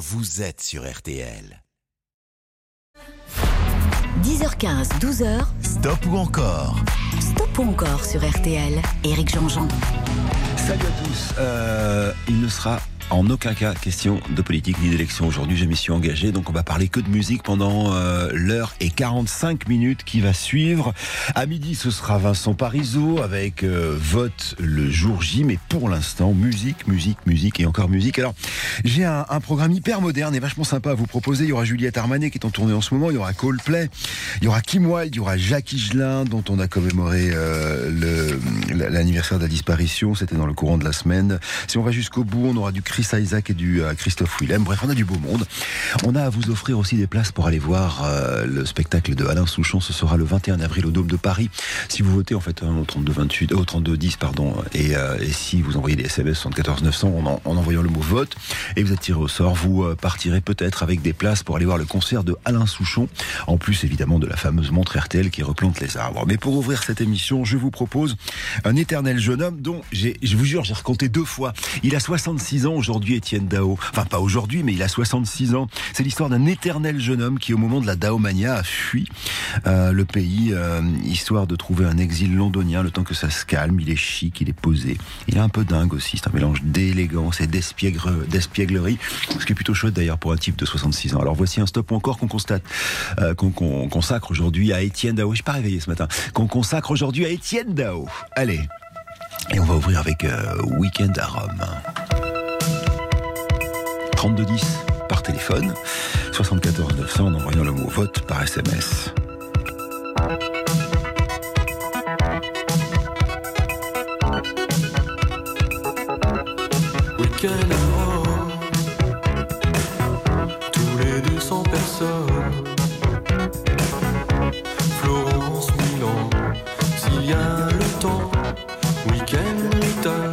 vous êtes sur RTL. 10h15, 12h. Stop ou encore? Stop ou encore sur RTL. Éric Jean-Jean. Salut à tous. Euh, il ne sera en aucun cas question de politique ni d'élection aujourd'hui. Je m'y suis engagé, donc on va parler que de musique pendant euh, l'heure et 45 minutes qui va suivre. À midi, ce sera Vincent Parisot avec euh, vote le jour J, mais pour l'instant, musique, musique, musique et encore musique. Alors, j'ai un, programme hyper moderne et vachement sympa à vous proposer. Il y aura Juliette Armanet qui est en tournée en ce moment, il y aura Coldplay, il y aura Kim Wilde, il y aura Jacques Higelin dont on a commémoré euh, l'anniversaire de la disparition. C'était dans le courant de la semaine. Si on va jusqu'au bout, on aura du Chris Isaac et du euh, Christophe Willem. Bref, on a du beau monde. On a à vous offrir aussi des places pour aller voir euh, le spectacle de Alain Souchon. Ce sera le 21 avril au Dôme de Paris. Si vous votez en fait au 32 28, au 32 10 pardon, et, euh, et, si vous envoyez des SMS 74 900 en, en, envoyant le mot vote et vous êtes tiré au sort, vous partirez peut-être avec des places pour aller voir le concert de Alain Souchon. En plus évidemment de la fameuse montre RTL qui replante les arbres. Mais pour ouvrir cette émission, je vous propose un éternel jeune homme dont je vous jure, j'ai recompté deux fois. Il a 66 ans aujourd'hui, Étienne Dao. Enfin, pas aujourd'hui, mais il a 66 ans. C'est l'histoire d'un éternel jeune homme qui, au moment de la Daomania, a fui euh, le pays, euh, histoire de trouver un exil londonien, le temps que ça se calme. Il est chic, il est posé. Il est un peu dingue aussi. C'est un mélange d'élégance et d'espièglerie. Ce qui est plutôt chouette d'ailleurs pour un type de 66 ans. Alors voici un stop encore qu'on constate, euh, qu'on qu consacre aujourd'hui à Étienne Dao. Je suis pas réveillé ce matin. Qu'on consacre aujourd'hui à Étienne Dao. Allez. Et on va ouvrir avec euh, Weekend à Rome. 3210 par téléphone, 74 900 en envoyant le mot vote par SMS. Week-end à Rome, tous les 200 personnes. Florence, Milan, s'il y a le temps, week-end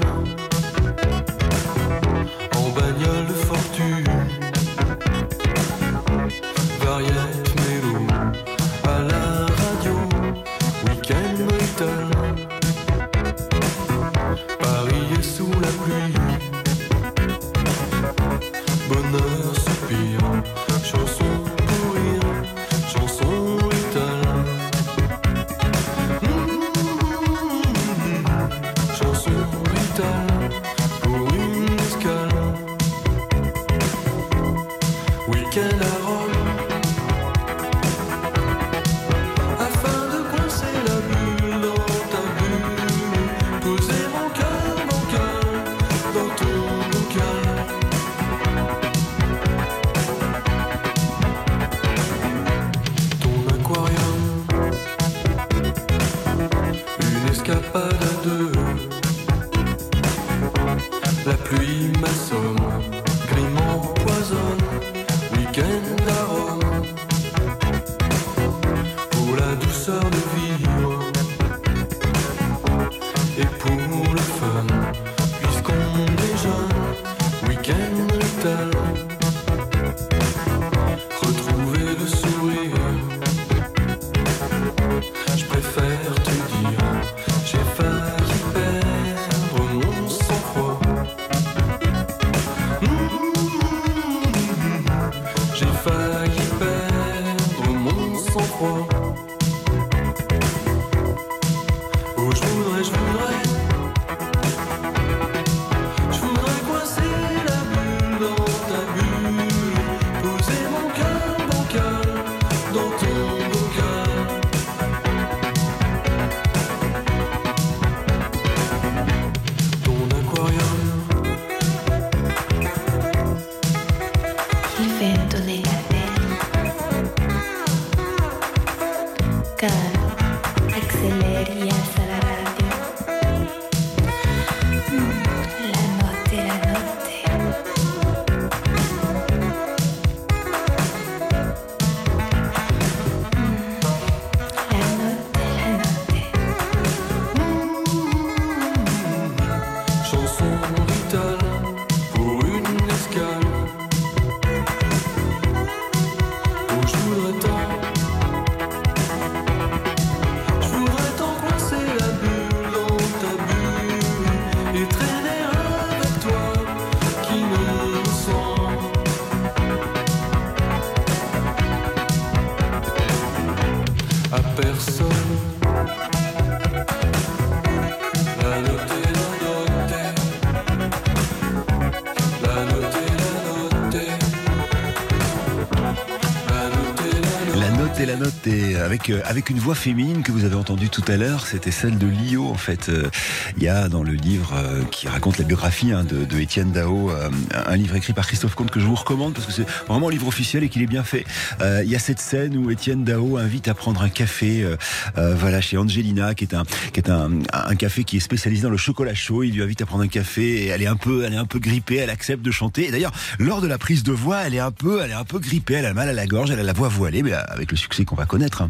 c'était et avec euh, avec une voix féminine que vous avez entendue tout à l'heure, c'était celle de Lio en fait. Euh, Il y a dans le livre euh, qui raconte la biographie hein, de, de Étienne Dao, euh, un livre écrit par Christophe Comte que je vous recommande parce que c'est vraiment un livre officiel et qu'il est bien fait. Euh, Il y a cette scène où Étienne Dao invite à prendre un café, euh, euh, voilà chez Angelina qui est un qui est un, un café qui est spécialisé dans le chocolat chaud. Il lui invite à prendre un café et elle est un peu elle est un peu grippée, elle accepte de chanter. Et d'ailleurs lors de la prise de voix, elle est un peu elle est un peu grippée, elle a mal à la gorge, elle a la voix voilée, mais avec le succès qu'on va connaître. hein.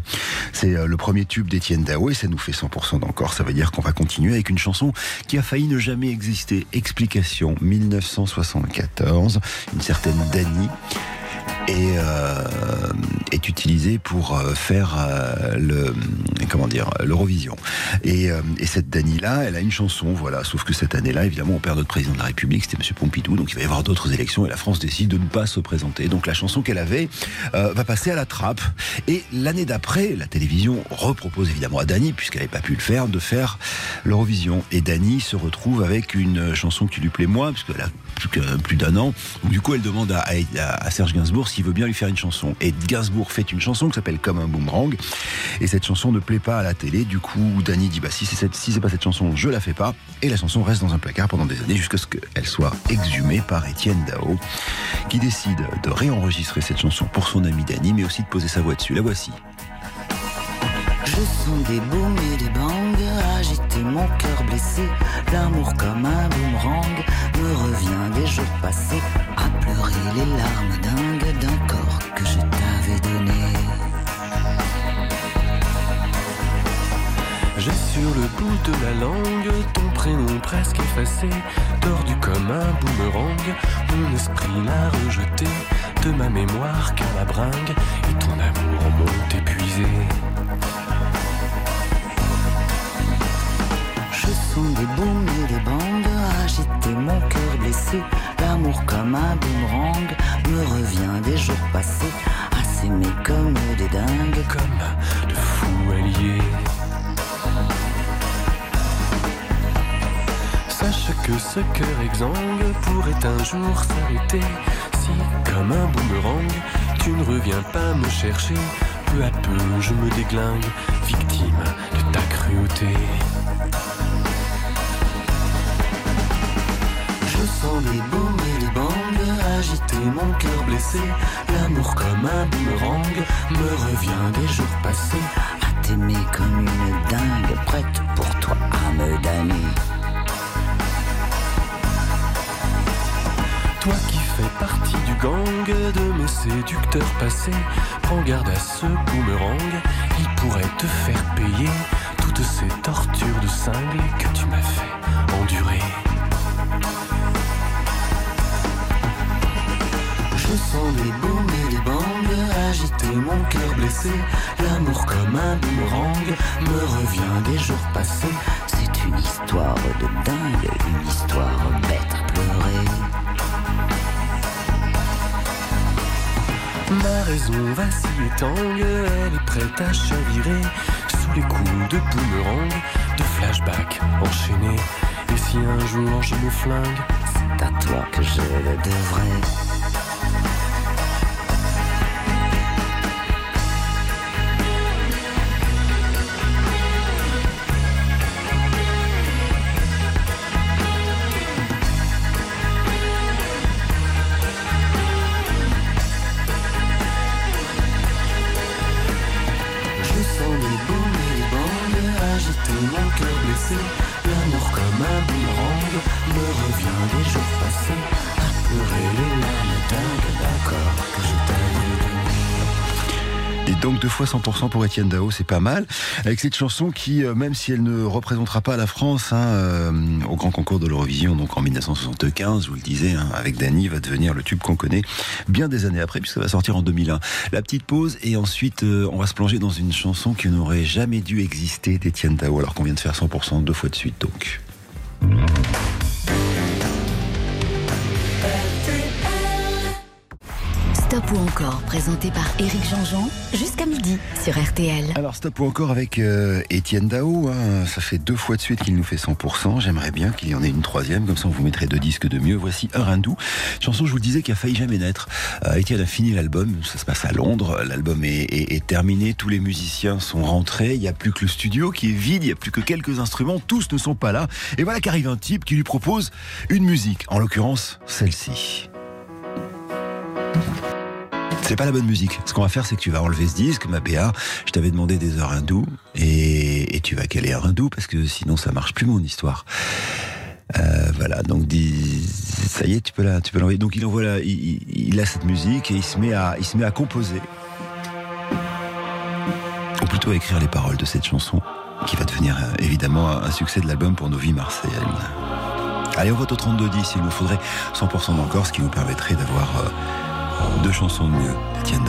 C'est euh, le premier tube d'Étienne Dao et ça nous fait 100% d'encore. Ça veut dire qu'on va continuer avec une chanson qui a failli ne jamais exister. Explication 1974, une certaine Dani euh, est utilisée pour euh, faire euh, le comment dire l'Eurovision. Et, et cette Dani là, elle a une chanson, voilà. Sauf que cette année-là, évidemment, on perd notre président de la République, c'était Monsieur Pompidou, donc il va y avoir d'autres élections et la France décide de ne pas se présenter. Donc la chanson qu'elle avait va passer à la trappe. Et l'année d'après, la télévision repropose évidemment à Dani, puisqu'elle n'avait pas pu le faire, de faire l'Eurovision. Et Dani se retrouve avec une chanson qui lui plaît moins, puisqu'elle a plus d'un an. Donc du coup, elle demande à, à- à Serge Gainsbourg s'il veut bien lui faire une chanson. Et Gainsbourg fait une chanson qui s'appelle Comme un boomerang. Et cette chanson ne plaît pas à la télé. Du coup, Dani dit bah si c'est cette, si c'est pas cette chanson, je la fais pas. Et la chanson reste dans un placard pendant des années jusqu'à ce qu'elle soit exhumée par Étienne Dao, qui décide de réenregistrer cette chanson pour son ami Dani, mais aussi de poser sa voix dessus. La voici. Je sens des booms et des bangs agiter mon cœur blessé. L'amour comme un boomerang me revient des jours passés à pleurer les larmes dingues d'un corps que je t'avais donné. J'ai sur le bout de la langue ton prénom presque effacé, tordu comme un boomerang. Mon esprit l'a rejeté de ma mémoire car la bringue et ton amour m'ont épuisé. Je sens des booms et des bangs agiter mon cœur L'amour comme un boomerang me revient des jours passés s'aimer comme des dingues. Comme de fous alliés. Sache que ce cœur exsangue pourrait un jour s'arrêter si, comme un boomerang, tu ne reviens pas me chercher. Peu à peu, je me déglingue, victime de ta cruauté. Je sens des booms et des bangs agiter mon cœur blessé. L'amour comme un boomerang me revient des jours passés. À t'aimer comme une dingue, prête pour toi à me damner. Toi qui fais partie du gang de mes séducteurs passés, prends garde à ce boomerang, il pourrait te faire payer toutes ces tortures de cinglé que tu m'as fait endurer. Sens des booms et des bangs agiter mon cœur blessé. L'amour comme un boomerang me revient des jours passés. C'est une histoire de dingue, une histoire bête à pleurer. Ma raison vacille et tangue, elle est prête à chavirer sous les coups de boomerang, de flashback enchaînés. Et si un jour je me flingue, C'est à toi que je le devrais. Fois 100% pour Étienne Dao, c'est pas mal. Avec cette chanson qui, euh, même si elle ne représentera pas la France hein, euh, au grand concours de l'Eurovision, donc en 1975, je vous le disais, hein, avec Dany, va devenir le tube qu'on connaît bien des années après, puisqu'elle va sortir en 2001. La petite pause et ensuite euh, on va se plonger dans une chanson qui n'aurait jamais dû exister d'Étienne Dao, alors qu'on vient de faire 100% deux fois de suite donc. Stop ou encore, présenté par Éric Jean-Jean, jusqu'à midi sur RTL. Alors stop ou encore avec euh, Étienne Dao, hein. ça fait deux fois de suite qu'il nous fait 100%, j'aimerais bien qu'il y en ait une troisième, comme ça on vous mettrait deux disques de mieux. Voici un hindou, chanson je vous le disais qui a failli jamais naître. Euh, Étienne a fini l'album, ça se passe à Londres, l'album est- est terminé, tous les musiciens sont rentrés, il n'y a plus que le studio qui est vide, il n'y a plus que quelques instruments, tous ne sont pas là. Et voilà qu'arrive un type qui lui propose une musique, en l'occurrence celle-ci. C'est pas la bonne musique. Ce qu'on va faire, c'est que tu vas enlever ce disque, ma BA. Je t'avais demandé des heures hindoues et, tu vas caler un hindou parce que sinon ça marche plus mon histoire. Euh, voilà, donc dis, ça y est, tu peux la, l'envoyer. Donc il envoie, il, a cette musique et il se met à, composer, ou plutôt à écrire les paroles de cette chanson qui va devenir euh, évidemment un succès de l'album pour nos vies marseillaises. Allez, on vote au 32-10, il nous faudrait 100% d'encore, ce qui nous permettrait d'avoir euh, deux chansons de mieux d'Etienne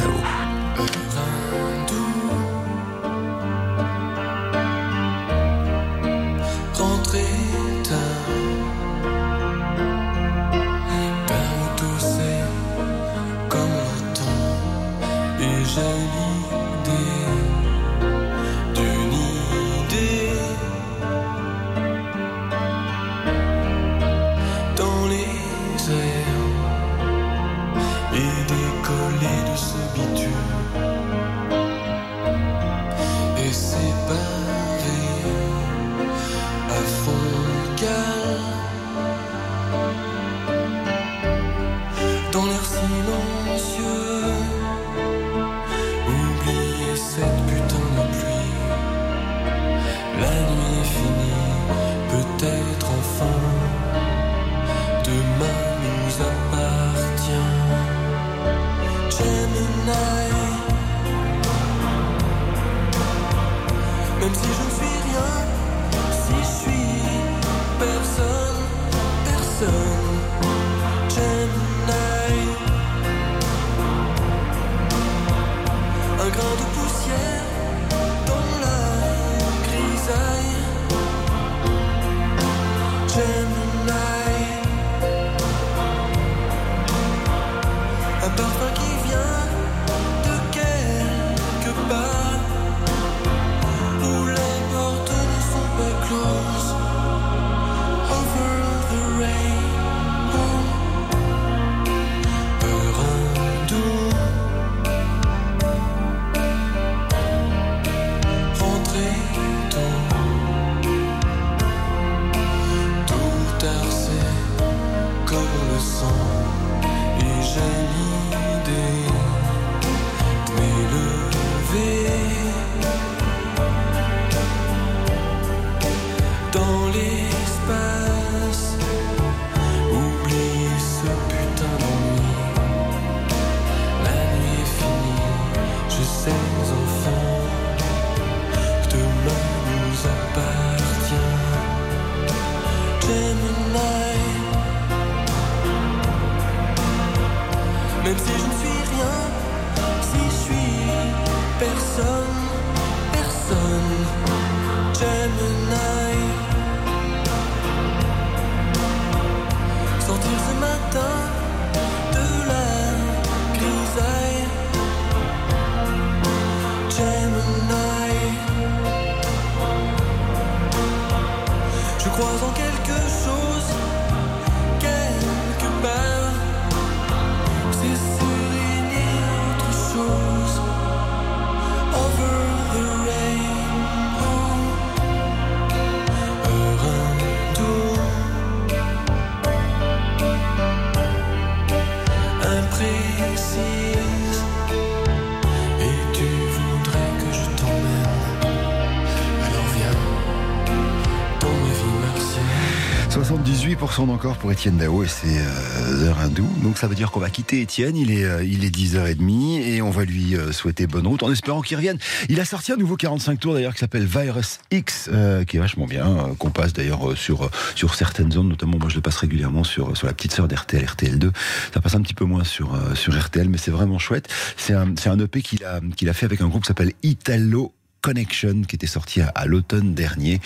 vie martienne 78% d'encore pour Étienne Dao et ses euh, heures hindoues. Donc ça veut dire qu'on va quitter Étienne, il est, euh, il est 10h30 et on va lui euh, souhaiter bonne route en espérant qu'il revienne. Il a sorti un nouveau 45 tours d'ailleurs qui s'appelle Virus X, euh, qui est vachement bien, qu'on passe d'ailleurs sur, sur certaines zones, notamment moi je le passe régulièrement sur, sur la petite sœur d'RTL, RTL2. Ça passe un petit peu moins sur, sur RTL, mais c'est vraiment chouette. C'est un, un EP qu'il a, qu'il a fait avec un groupe qui s'appelle Italo Connection qui était sorti à, l'automne dernier.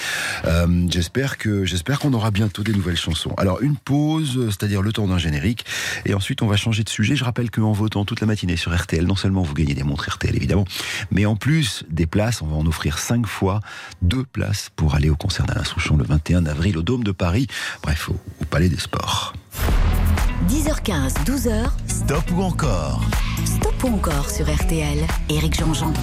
Euh, j'espère que j'espère qu'on aura bientôt des nouvelles chansons. Alors une pause, c'est-à-dire le temps d'un générique, et ensuite on va changer de sujet. Je rappelle qu'en votant toute la matinée sur RTL, non seulement vous gagnez des montres RTL évidemment, mais en plus des places, on va en offrir cinq fois deux places pour aller au concert d'Alain Souchon le 21 avril au Dôme de Paris. Bref, au, au Palais des Sports. 10h15, 12h. Stop ou encore? Stop ou encore sur RTL. Éric Jean-Jean.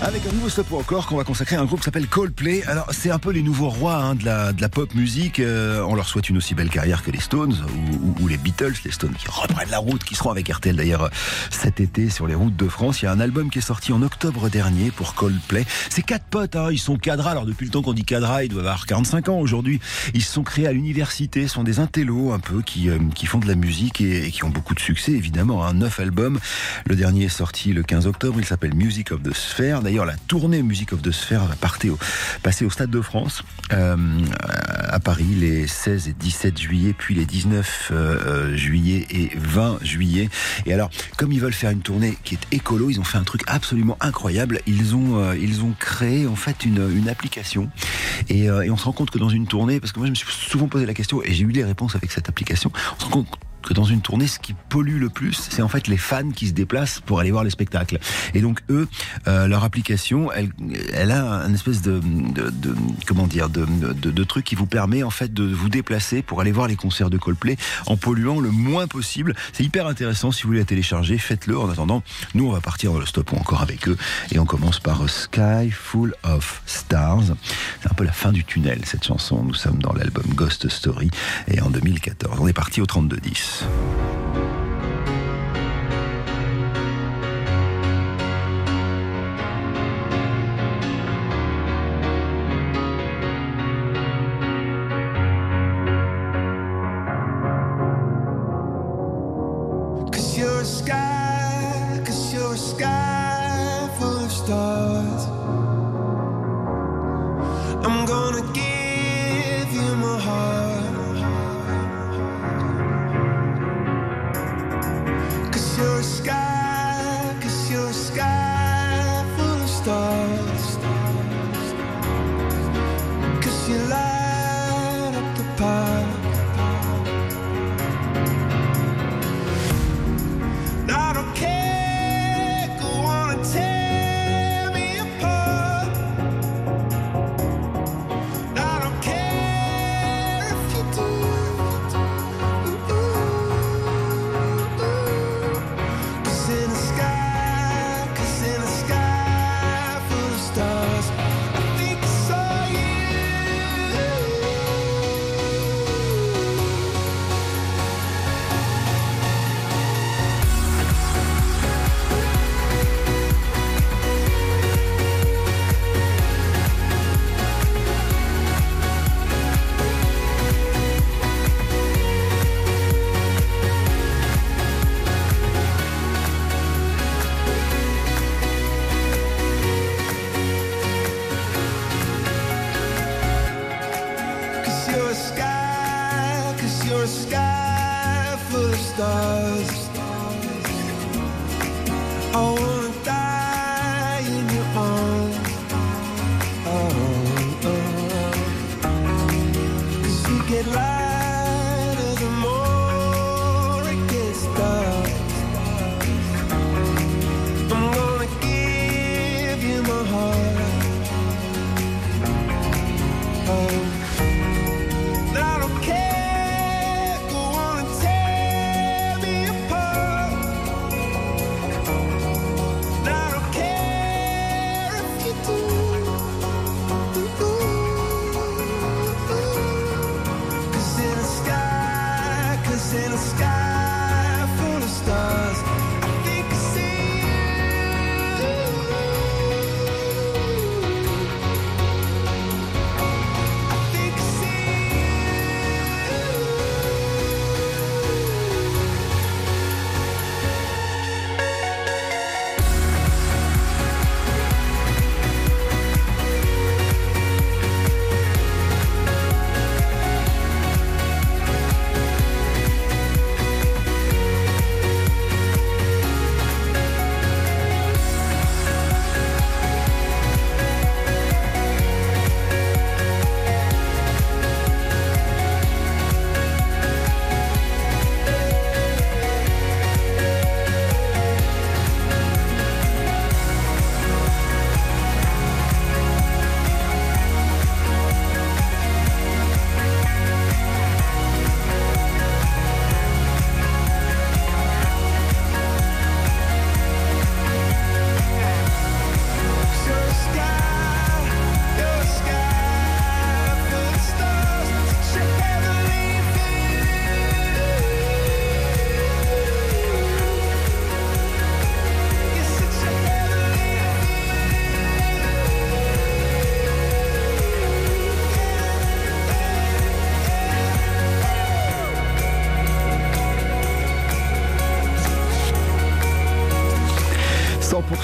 Avec un nouveau stop ou encore qu'on va consacrer à un groupe qui s'appelle Coldplay. Alors c'est un peu les nouveaux rois hein, de, la, de la pop musique. Euh, on leur souhaite une aussi belle carrière que les Stones ou, ou, les Beatles. Les Stones qui reprennent la route, qui seront avec RTL d'ailleurs cet été sur les routes de France. Il y a un album qui est sorti en octobre dernier pour Coldplay. C'est quatre potes, hein, ils sont cadras. Alors depuis le temps qu'on dit cadras, ils doivent avoir 45 ans aujourd'hui. Ils se sont créés à l'université, sont des intellos un peu qui, euh, qui font de la musique et, et, qui ont beaucoup de succès évidemment. Un hein. neuf albums. Le dernier est sorti le 15 octobre. Il s'appelle Music of the Sphere. D'ailleurs, la tournée Music of the Sphere va partir au, passer au Stade de France euh, à Paris les 16 et 17 juillet, puis les 19 euh, juillet et 20 juillet. Et alors, comme ils veulent faire une tournée qui est écolo, ils ont fait un truc absolument incroyable. Ils ont, euh, ils ont créé en fait une, une application. Euh, et on se rend compte que dans une tournée, parce que moi je me suis souvent posé la question et j'ai eu les réponses avec cette application, on se rend compte que dans une tournée, ce qui pollue le plus, c'est en fait les fans qui se déplacent pour aller voir les spectacles. Et donc eux, euh, leur application, elle, a un espèce de, comment dire, de, truc qui vous permet en fait de vous déplacer pour aller voir les concerts de Coldplay en polluant le moins possible. C'est hyper intéressant. Si vous voulez la télécharger, faites-le. En attendant, nous on va partir dans le stop ou encore avec eux et on commence par Sky Full of Stars. C'est un peu la fin du tunnel cette chanson. Nous sommes dans l'album Ghost Story et en 2014. On est parti au 32 10.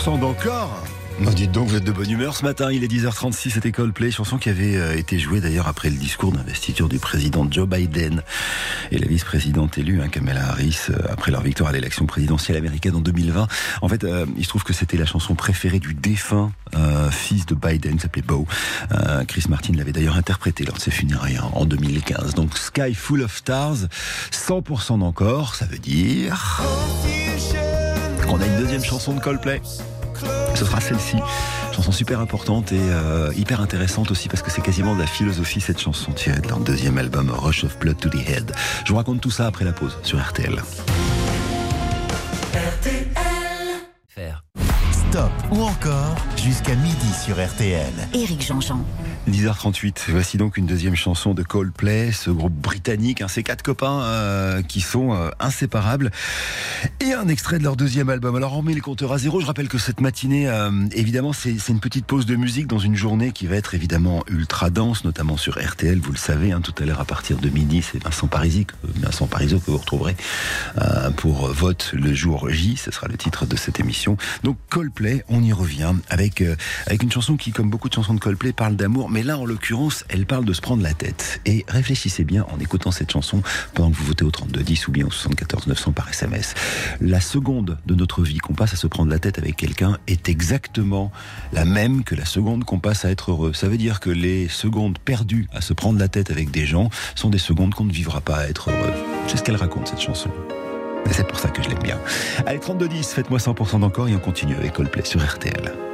100% d'encore. Non, dites donc, vous êtes de bonne humeur ce matin. Il est 10h36, c'était Coldplay, chanson qui avait euh, été jouée d'ailleurs après le discours d'investiture du président Joe Biden et la vice-présidente élue, hein, Kamala Harris, euh, après leur victoire à l'élection présidentielle américaine en 2020. En fait, euh, il se trouve que c'était la chanson préférée du défunt fils de Biden, s'appelait Beau. Chris Martin l'avait d'ailleurs interprété lors de ses funérailles hein, en 2015. Donc Sky Full of Stars, 100% d'encore, ça veut dire qu'on a une deuxième chanson de Coldplay. Ce sera celle-ci. Chanson super importante et euh, hyper intéressante aussi parce que c'est quasiment de la philosophie cette chanson tirée de leur deuxième album Rush of Blood to the Head. Je vous raconte tout ça après la pause sur RTL. Stop ou encore jusqu'à midi sur RTL. Éric Jean-Jean. 10h38, voici donc une deuxième chanson de Coldplay, ce groupe britannique, hein, ces quatre copains euh, qui sont euh, inséparables, et un extrait de leur deuxième album. Alors on met le compteur à zéro, je rappelle que cette matinée, euh, évidemment, c'est une petite pause de musique dans une journée qui va être évidemment ultra dense, notamment sur RTL, vous le savez, hein, tout à l'heure à partir de midi, c'est Vincent Parisi, Vincent Parisot que vous retrouverez pour Vote le jour J, ce sera le titre de cette émission. Donc Coldplay, on y revient avec, avec une chanson qui, comme beaucoup de chansons de Coldplay, parle d'amour, mais là, en l'occurrence, elle parle de se prendre la tête. Et réfléchissez bien en écoutant cette chanson pendant que vous votez au 3210 ou bien au 74 900 par SMS. La seconde de notre vie qu'on passe à se prendre la tête avec quelqu'un est exactement la même que la seconde qu'on passe à être heureux. Ça veut dire que les secondes perdues à se prendre la tête avec des gens sont des secondes qu'on ne vivra pas à être heureux. C'est ce qu'elle raconte, cette chanson. C'est pour ça que je l'aime bien. Allez, 3210, faites-moi 100% d'encore et on continue avec Coldplay sur RTL.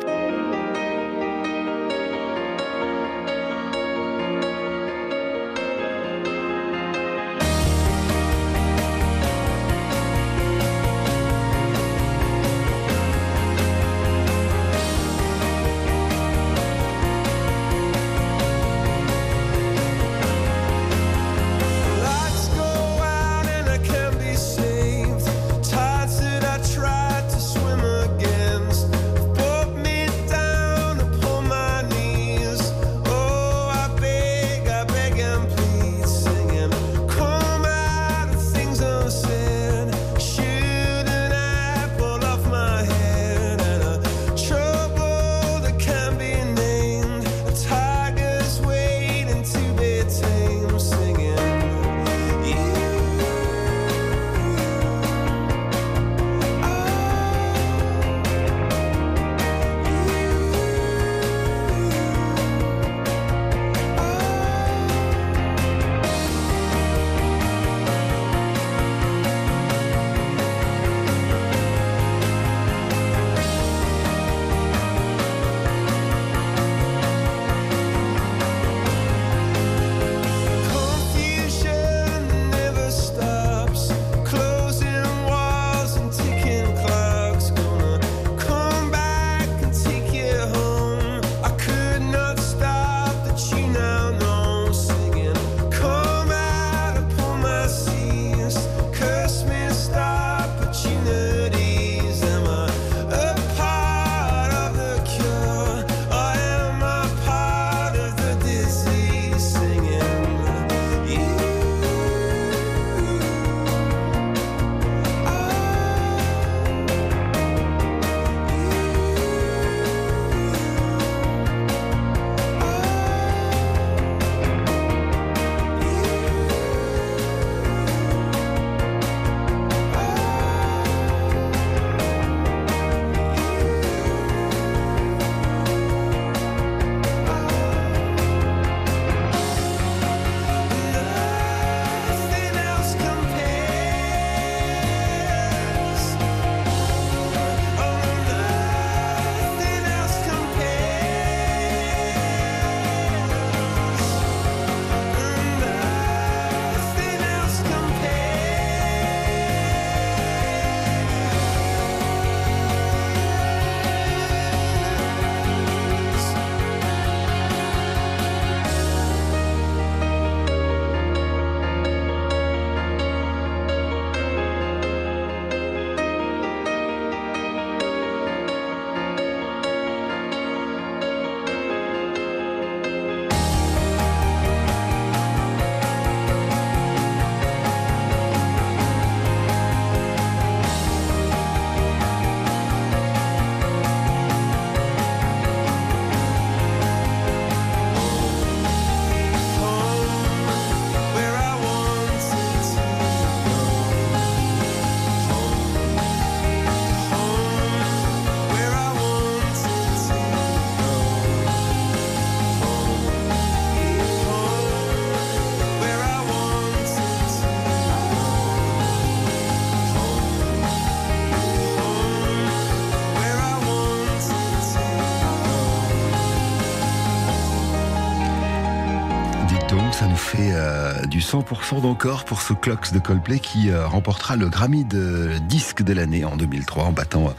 100% d'encore pour ce Clocks de Coldplay qui euh, remportera le Grammy de disque de l'année en 2003 en battant euh,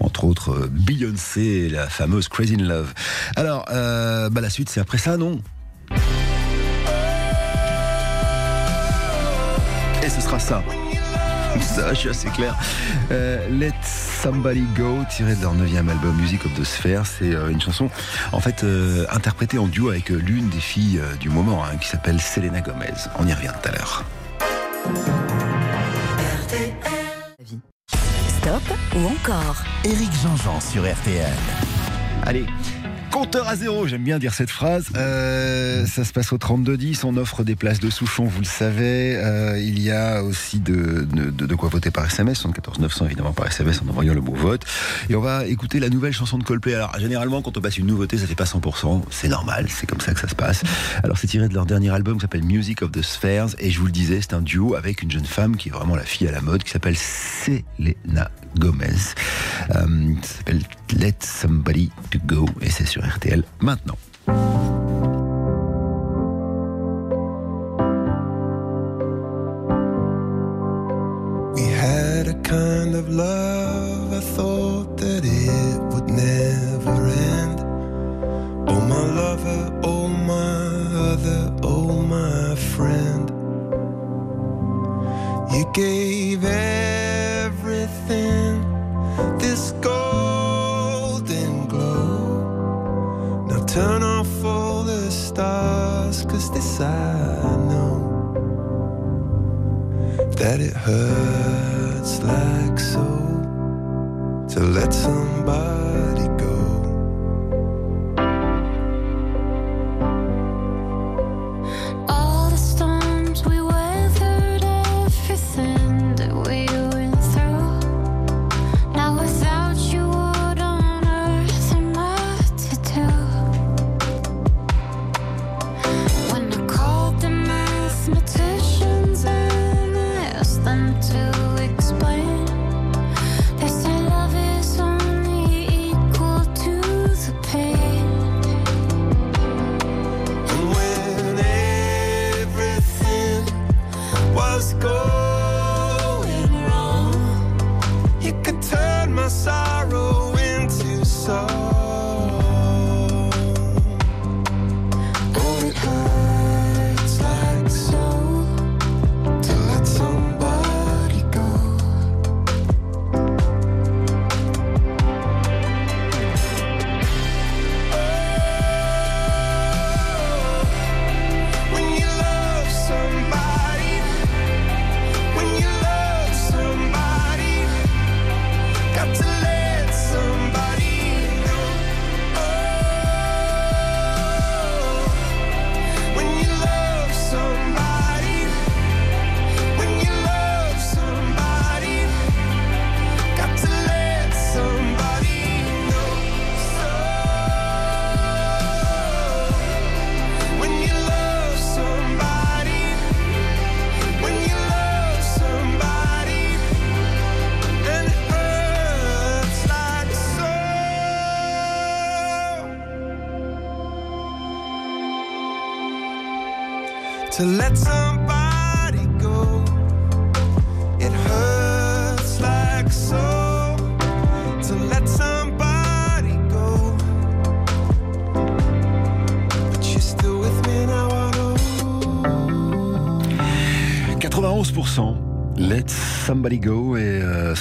entre autres Beyoncé et la fameuse Crazy Love. Alors, bah, la suite c'est après ça, non? Et ce sera ça. Ça, je suis assez clair. Somebody Go, tiré de leur neuvième album Music of the Sphere. C'est euh, une chanson, en fait, euh, interprétée en duo avec euh, l'une des filles du moment, hein, qui s'appelle Selena Gomez. On y revient tout à l'heure. Stop ou encore? Éric Jean-Jean sur RTL. Allez, Compteur à zéro, j'aime bien dire cette phrase. Euh, ça se passe au 32-10. On offre des places de Souchon, vous le savez. Euh, il y a aussi de, de, quoi voter par SMS, 74 900 évidemment par SMS en envoyant le mot vote. Et on va écouter la nouvelle chanson de Coldplay. Alors généralement, quand on passe une nouveauté, ça fait pas 100%. C'est normal, c'est comme ça que ça se passe. Alors c'est tiré de leur dernier album qui s'appelle Music of the Spheres. Et je vous le disais, c'est un duo avec une jeune femme qui est vraiment la fille à la mode, qui s'appelle Selena Gomez. Euh, ça s'appelle Let Somebody to Go et c'est sur RTL maintenant. We had a kind of love, I thought that it would never end. Oh, my lover, oh, my other, oh, my friend. You gave turn off all the stars, cause this I know. That it hurts like so to let somebody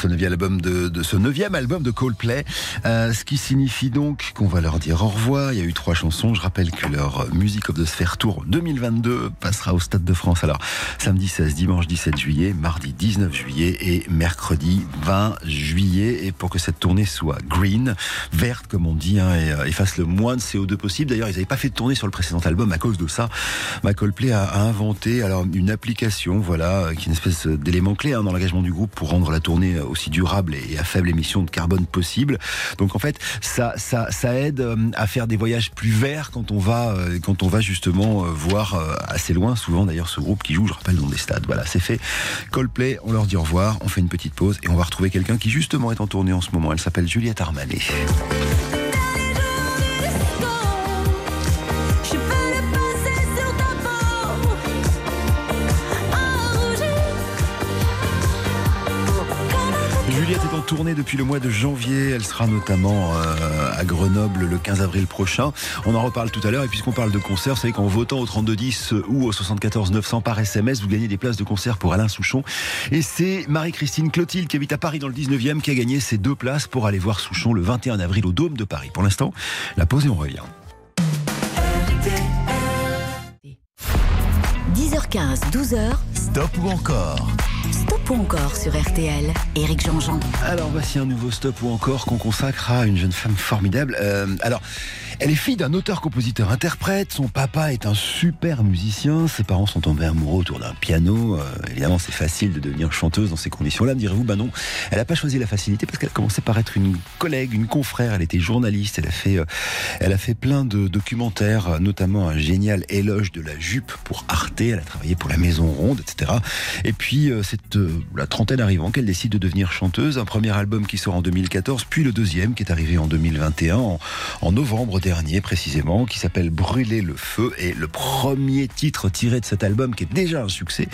ce neuvième album de, ce neuvième album de Coldplay, Euh, ce qui signifie donc qu'on va leur dire au revoir. Il y a eu trois chansons. Je rappelle que leur Music of the Sphere Tour 2022 passera au Stade de France. Alors samedi 16, dimanche 17 juillet, mardi 19 juillet et mercredi 20 juillet. Et pour que cette tournée soit green, verte comme on dit, hein, et, euh, et fasse le moins de CO2 possible. D'ailleurs, ils n'avaient pas fait de tournée sur le précédent album à cause de ça. Bah, Coldplay a, inventé alors une application, voilà, qui est une espèce d'élément clé hein, dans l'engagement du groupe pour rendre la tournée aussi durable et à faible émission de carbone possible. Donc en fait, ça, ça, ça aide euh, à faire des voyages plus verts quand on va, euh, quand on va justement euh, voir assez loin. Souvent d'ailleurs, ce groupe qui joue, je rappelle, dans des stades. Voilà, c'est fait. Coldplay, on leur dit au revoir, on fait une petite pause et on va retrouver quelqu'un qui justement est en tournée en ce moment. Elle s'appelle Juliette Armanet. Tournée depuis le mois de janvier. Elle sera notamment euh, à Grenoble le 15 avril prochain. On en reparle tout à l'heure. Et puisqu'on parle de concert, vous savez qu'en votant au 3210 ou au 74 900 par SMS, vous gagnez des places de concert pour Alain Souchon. Et c'est Marie-Christine Clotilde qui habite à Paris dans le 19e qui a gagné ces deux places pour aller voir Souchon le 21 avril au Dôme de Paris. Pour l'instant, la pause et on revient. 10h15, 12h, Stop ou encore? Stop ou encore sur RTL. Éric Jean-Jean. Alors voici un nouveau stop ou encore qu'on consacre à une jeune femme formidable. Euh, alors, elle est fille d'un auteur-compositeur-interprète. Son papa est un super musicien. Ses parents sont tombés amoureux autour d'un piano. Euh, évidemment, c'est facile de devenir chanteuse dans ces conditions-là, me direz-vous. Ben non, elle n'a pas choisi la facilité parce qu'elle a commencé par être une collègue, une confrère. Elle était journaliste. Elle a fait, euh, elle a fait plein de documentaires, euh, notamment un génial éloge de la jupe pour Arte. Elle a travaillé pour la Maison Ronde, etc. Et puis, c'est la trentaine arrivant qu'elle décide de devenir chanteuse. Un premier album qui sort en 2014, puis le deuxième qui est arrivé en 2021, en, en novembre dernier précisément, qui s'appelle Brûler le feu. Et le premier titre tiré de cet album, qui est déjà un succès,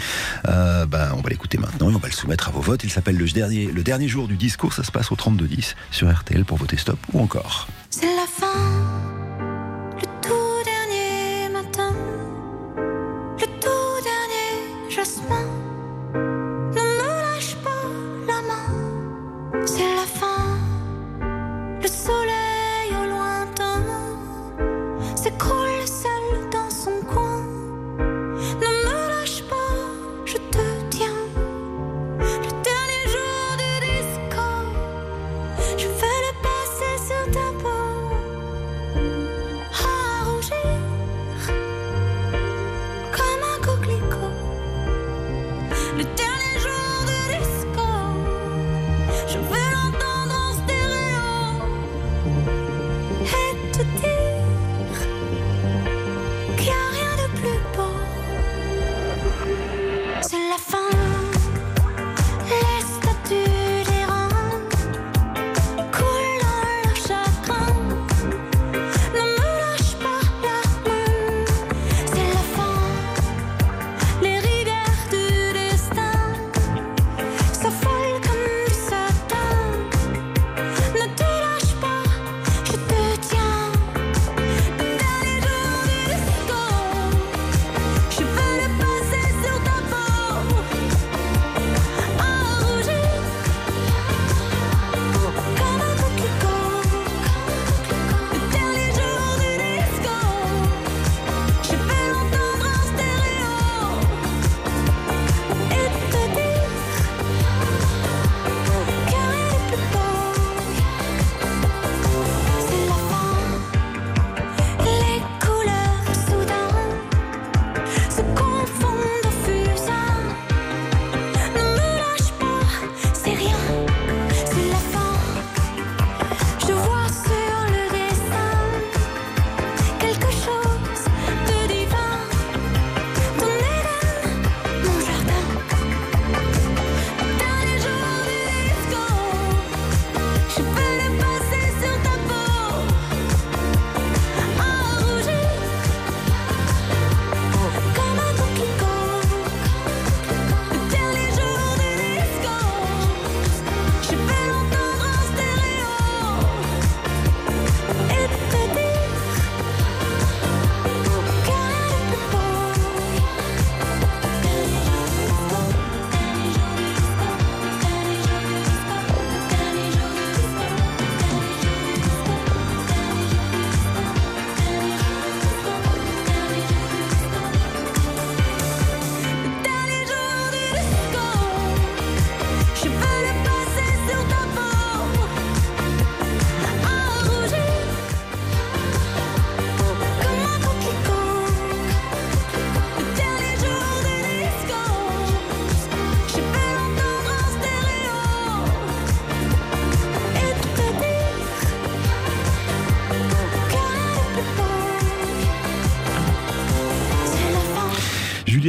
euh, ben, on va l'écouter maintenant et on va le soumettre à vos votes. Il s'appelle le dernier, le dernier jour du discours. Ça se passe au 3210 sur RTL pour voter stop ou encore. C'est la fin, le tout dernier matin, le tout dernier jasmin. Ne me lâche pas la main, c'est la the core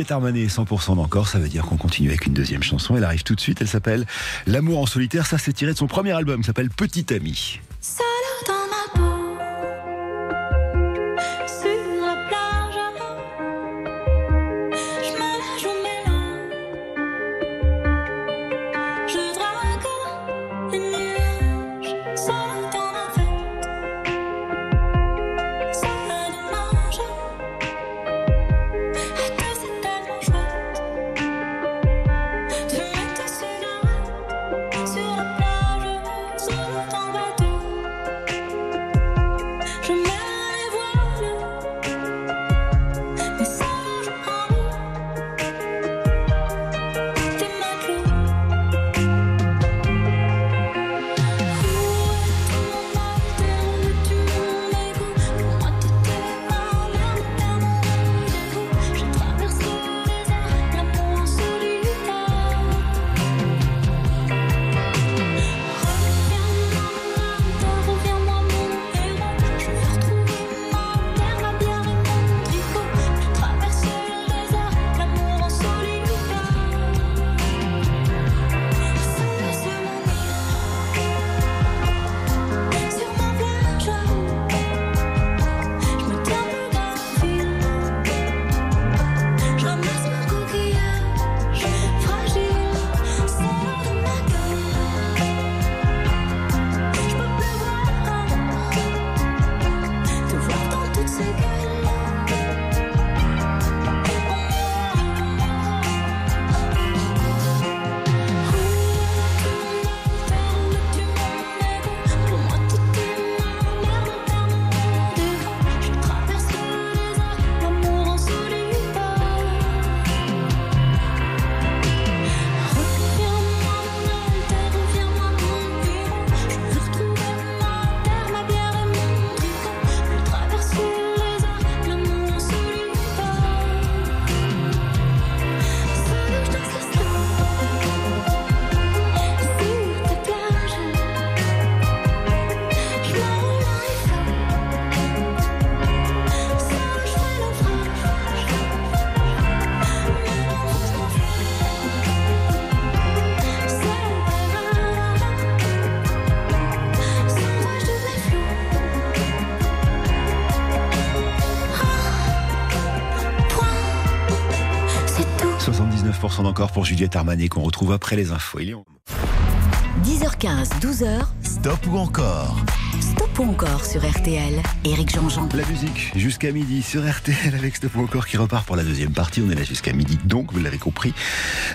Juliette Armanet, 100% d'encore, ça veut dire qu'on continue avec une deuxième chanson. Elle arrive tout de suite, elle s'appelle L'amour en solitaire. Ça, c'est tiré de son premier album, s'appelle Petit Ami. 79% d'encore pour Juliette Armanet qu'on retrouve après les infos. Il est en- 10h15, 12h, Stop ou encore stop ou encore sur RTL. Éric Jean-Jean. La musique jusqu'à midi sur RTL avec Stop ou encore qui repart pour la deuxième partie. On est là jusqu'à midi donc, vous l'avez compris.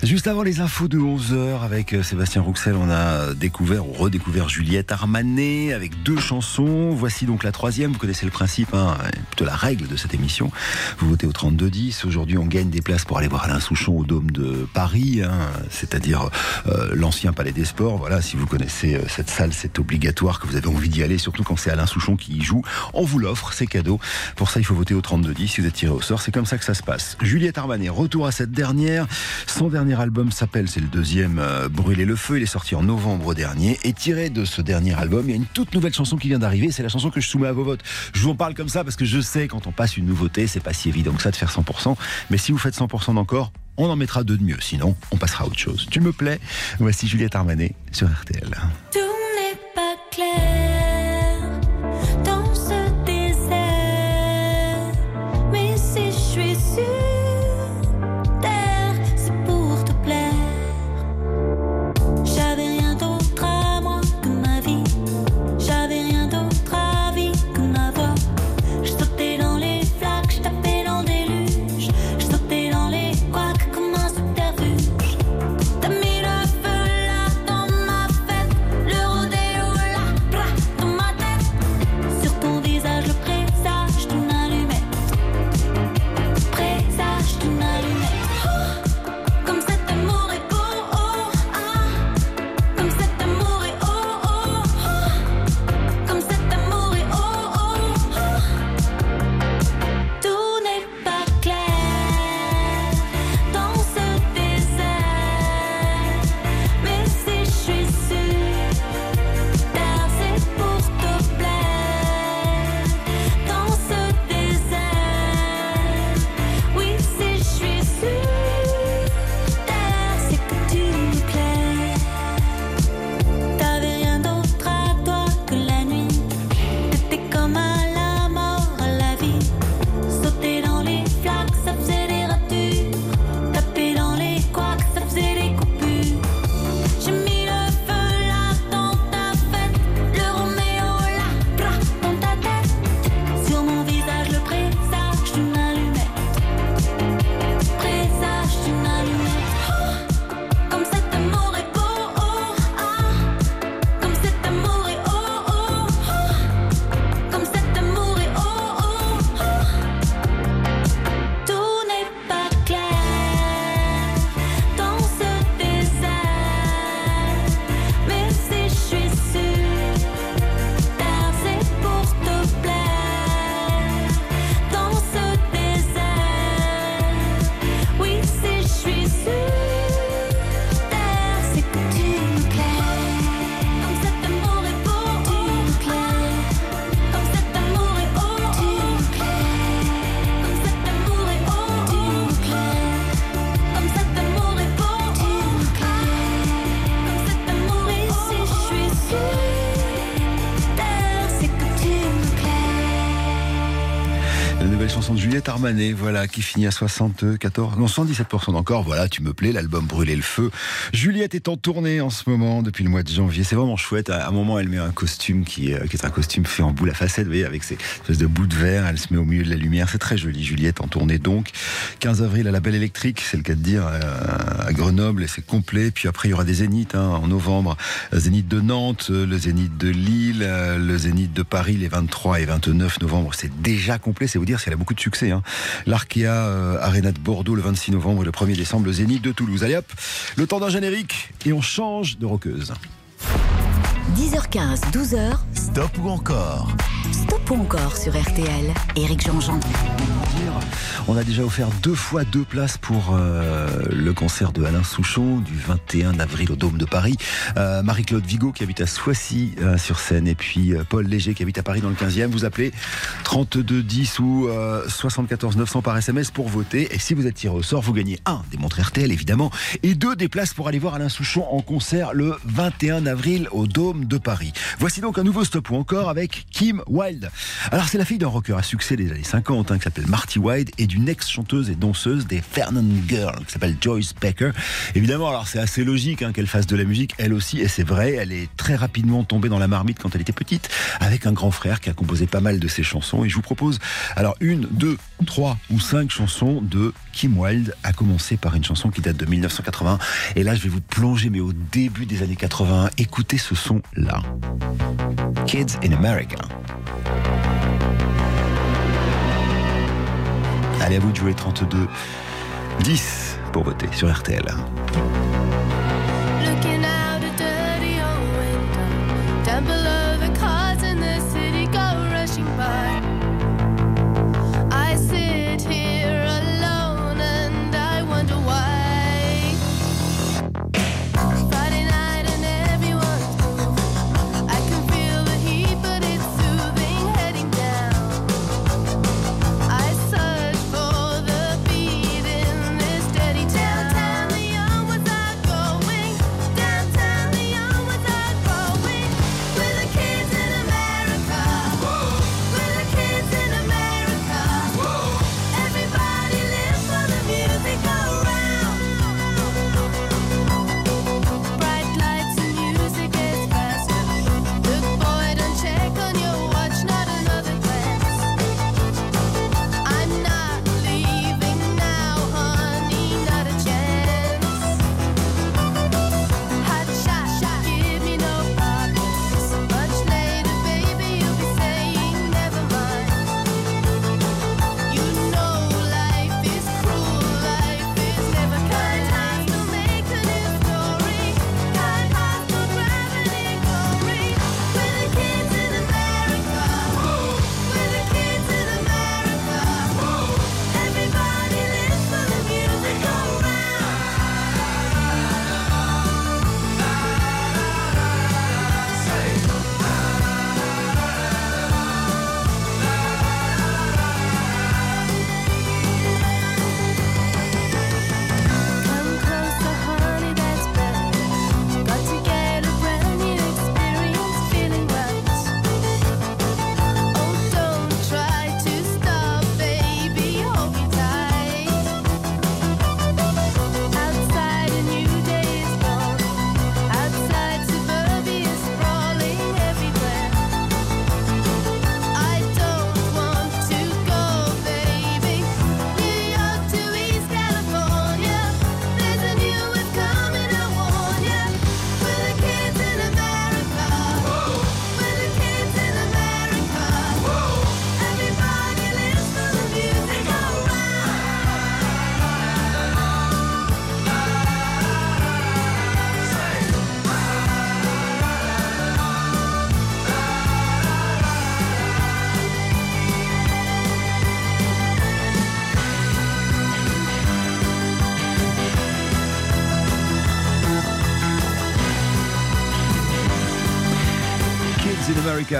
Juste avant les infos de 11h avec euh, Sébastien Rouxel, on a découvert ou redécouvert Juliette Armanet avec deux chansons. Voici donc la troisième. Vous connaissez le principe, hein, plutôt la règle de cette émission. Vous votez au 32-10. Aujourd'hui, on gagne des places pour aller voir Alain Souchon au Dôme de Paris, hein, c'est-à-dire euh, l'ancien Palais des Sports. Voilà, si vous connaissez euh, cette salle, c'est obligatoire que vous avez envie d'y aller, surtout quand c'est Alain Souchon qui y joue. On vous l'offre, c'est cadeau. Pour ça, il faut voter au 32-10 si vous êtes tiré au sort. C'est comme ça que ça se passe. Juliette Armanet, retour à cette dernière. Son dernier album s'appelle, c'est le deuxième, euh, Brûler le feu. Il est sorti en novembre dernier. Et tiré de ce dernier album, il y a une toute nouvelle chanson qui vient d'arriver. C'est la chanson que je soumets à vos votes. Je vous en parle comme ça parce que je sais quand on passe une nouveauté, c'est pas si évident que ça de faire 100%. Mais si vous faites 100% d'encore, on en mettra deux de mieux. Sinon, on passera à autre chose. Tu me plais Voici Juliette Armanet sur RTL. Tout n'est pas clair voilà, qui finit à 74, non 117% encore. Voilà, tu me plais, l'album Brûler le feu. Juliette est en tournée en ce moment depuis le mois de janvier. C'est vraiment chouette. À un moment, elle met un costume qui, est- qui est un costume fait en boule à facettes, vous voyez, avec ces espèces de bouts de verre. Elle se met au milieu de la lumière. C'est très joli. Juliette en tournée donc. 15 avril à la Belle Électrique, c'est le cas de dire, euh, à Grenoble, et c'est complet. Puis après, il y aura des zéniths hein, en novembre. Zénith de Nantes, euh, le Zénith de Lille, euh, le Zénith de Paris les 23 et 29 novembre. C'est déjà complet, c'est vous dire si a beaucoup de succès. Hein. L'Arkea euh, Arena de Bordeaux le 26 novembre et le 1er décembre, le Zénith de Toulouse. Allez hop, le temps d'un générique et on change de roqueuse. 10h15, 12h, Stop ou encore? Stop ou encore sur RTL. Éric Jean-Jean. On a déjà offert deux fois deux places pour euh, le concert de Alain Souchon du 21 avril au Dôme de Paris. Euh, Marie-Claude Vigo qui habite à Soissy euh, sur scène et puis euh, Paul Léger qui habite à Paris dans le 15e. Vous appelez 32 10 ou euh, 74 900 par SMS pour voter. Et si vous êtes tiré au sort, vous gagnez un des montres RTL évidemment et deux des places pour aller voir Alain Souchon en concert le 21 avril au Dôme de Paris. Voici donc un nouveau stop ou encore avec Kim Wilde. Alors c'est la fille d'un rocker à succès des années 50 hein, qui s'appelle Marty Wilde et d'une ex-chanteuse et danseuse des Fernand Girls qui s'appelle Joyce Becker. Évidemment, alors c'est assez logique hein, qu'elle fasse de la musique elle aussi et c'est vrai, elle est très rapidement tombée dans la marmite quand elle était petite avec un grand frère qui a composé pas mal de ses chansons. Et je vous propose alors une, deux, trois ou cinq chansons de Kim Wilde à commencer par une chanson qui date de 1980 et là je vais vous plonger mais au début des années 80 écoutez ce son là Kids in America Allez à vous de jouer 32 10 pour voter sur RTL.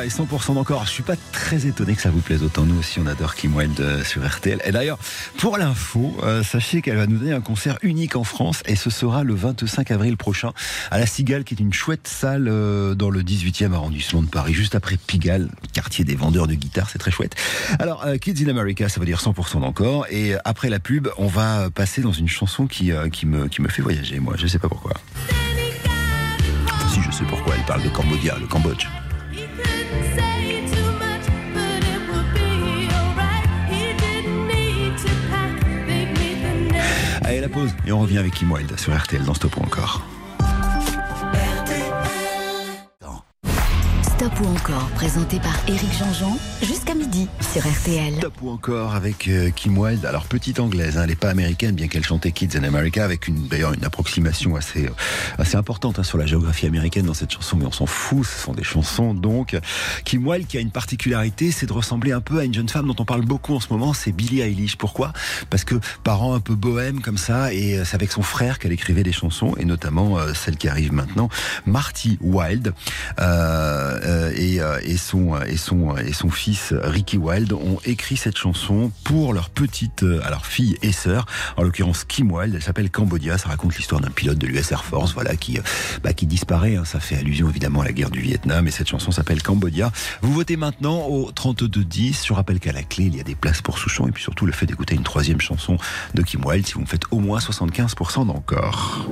Et 100% d'encore. Je suis pas très étonné que ça vous plaise autant. Nous aussi, on adore Kim Wilde euh, sur RTL. Et d'ailleurs, pour l'info, euh, sachez qu'elle va nous donner un concert unique en France et ce sera le 25 avril prochain à la Cigale, qui est une chouette salle euh, dans le 18e arrondissement de Paris, juste après Pigalle, quartier des vendeurs de guitares. C'est très chouette. Alors, Kids in America, ça veut dire 100% d'encore. Et après la pub, on va passer dans une chanson qui, qui, me, qui me fait voyager, moi. Je sais pas pourquoi. Si, je sais pourquoi. Elle parle de Cambodia, le Cambodge. Allez, la pause. Et on revient avec Kim Wilde sur RTL dans Stop ou encore. Stop ou encore, présenté par Éric Jean-Jean, jusqu'à midi sur RTL. Stop ou encore avec euh, Kim Wilde. Alors, petite anglaise, hein, elle n'est pas américaine, bien qu'elle chantait Kids in America, avec une, d'ailleurs une approximation assez, euh, assez importante hein, sur la géographie américaine dans cette chanson, mais on s'en fout, ce sont des chansons. Donc, Kim Wilde qui a une particularité, c'est de ressembler un peu à une jeune femme dont on parle beaucoup en ce moment, c'est Billie Eilish. Pourquoi? Parce que parents un peu bohème comme ça, et euh, c'est avec son frère qu'elle écrivait des chansons, et notamment euh, celle qui arrive maintenant, Marty Wilde. Et, euh, et, son, euh, et, son, et son fils Ricky Wilde ont écrit cette chanson pour leur petite, euh, alors fille et sœur, en l'occurrence Kim Wilde, elle s'appelle Cambodia, ça raconte l'histoire d'un pilote de l'US Air Force, voilà, qui, euh, bah, qui disparaît, hein. ça fait allusion évidemment à la guerre du Vietnam, et cette chanson s'appelle Cambodia. Vous votez maintenant au 32-10, je rappelle qu'à la clé, il y a des places pour Souchon, et puis surtout le fait d'écouter une troisième chanson de Kim Wilde, si vous me faites au moins 75% d'encore.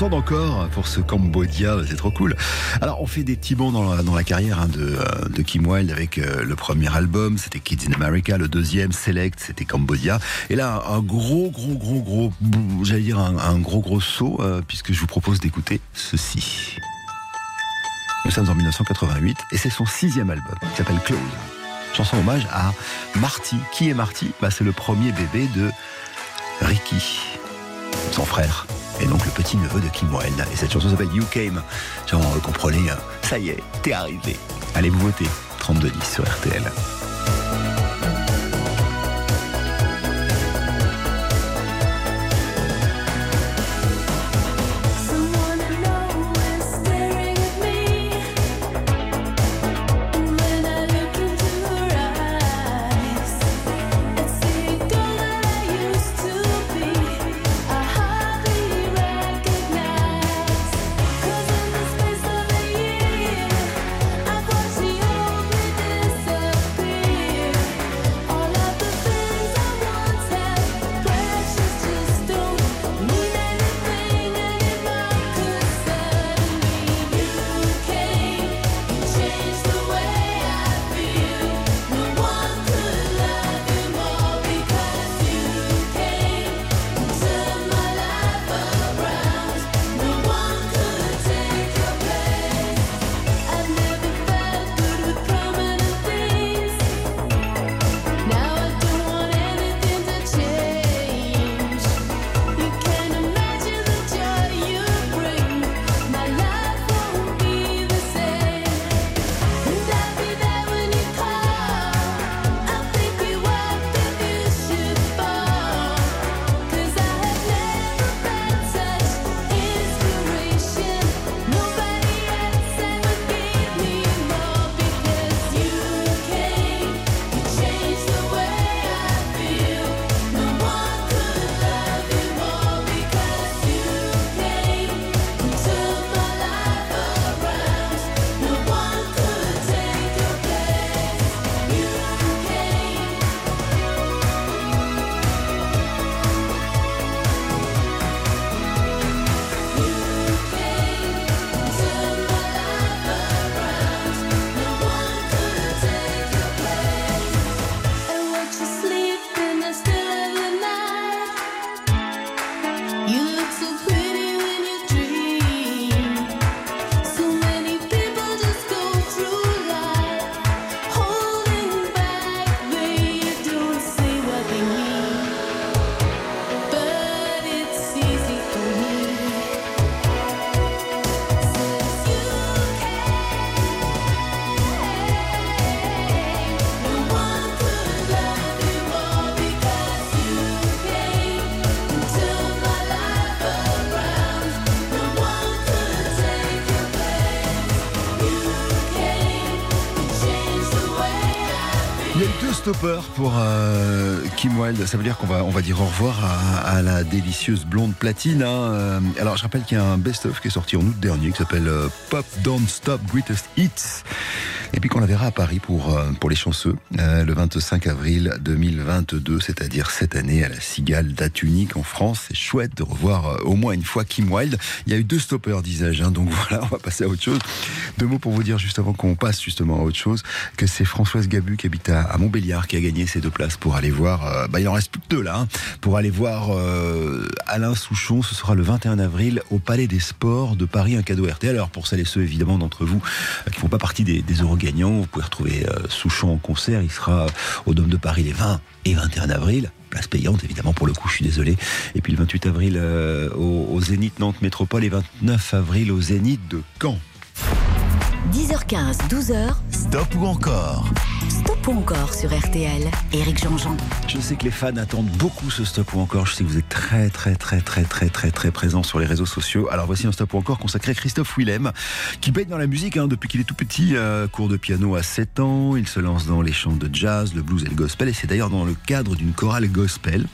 50% d'encore pour ce Cambodia, c'est trop cool. Alors on fait des petits bons dans la, carrière hein, de, euh, de Kim Wilde avec euh, le premier album, c'était Kids in America, le deuxième Select, c'était Cambodia. Et là un gros gros gros gros, j'allais dire un, un gros gros saut euh, puisque je vous propose d'écouter ceci. Nous sommes en 1988 et c'est son sixième album qui s'appelle Close. Chanson hommage à Marty. Qui est Marty? Bah, C'est le premier bébé de Ricky, son frère, et donc le petit neveu de Kim Wilde. Et cette chanson s'appelle You Came. Genre, vous comprenez, euh, ça y est, t'es arrivé. Allez vous voter, 32-10 sur RTL. Stoppers pour euh, Kim Wilde. Ça veut dire qu'on va, on va dire au revoir à, à la délicieuse blonde platine. hein. Euh, Alors, je rappelle qu'il y a un best-of qui est sorti en août dernier qui s'appelle euh, Pop Don't Stop Greatest Hits. Et puis qu'on la verra à Paris pour, euh, pour les chanceux euh, le 25 avril 2022, c'est-à-dire cette année à la Cigale date unique en France. C'est chouette de revoir euh, au moins une fois Kim Wilde. Il y a eu deux stoppers, disais-je. hein. donc voilà, on va passer à autre chose. Deux mots pour vous dire juste avant qu'on passe justement à autre chose que c'est Françoise Gabu qui habite à, Montbéliard qui a gagné ces deux places pour aller voir. bah, il en reste plus que deux là. hein, pour aller voir Alain Souchon. Ce sera le 21 avril au Palais des Sports de Paris, un cadeau RTL. Alors pour celles et ceux évidemment d'entre vous qui font pas partie des, des heureux vous pouvez retrouver euh, Souchon en concert. Il sera au Dôme de Paris les 20 et 21 avril. Place payante, évidemment, pour le coup, je suis désolé. Et puis le 28 avril euh, au, au Zénith Nantes Métropole et 29 avril au Zénith de Caen. 10h15, 12h, Stop ou encore stop ou encore sur RTL. Éric Jean-Jean. Je sais que les fans attendent beaucoup ce stop ou encore. Je sais que vous êtes très, très, très, très, très, très, très présents sur les réseaux sociaux. Alors voici un stop ou encore consacré à Christophe Willem, qui baigne dans la musique hein, depuis qu'il est tout petit. euh, cours de piano à 7 ans. Il se lance dans les chants de jazz, le blues et le gospel. Et c'est d'ailleurs dans le cadre d'une chorale gospel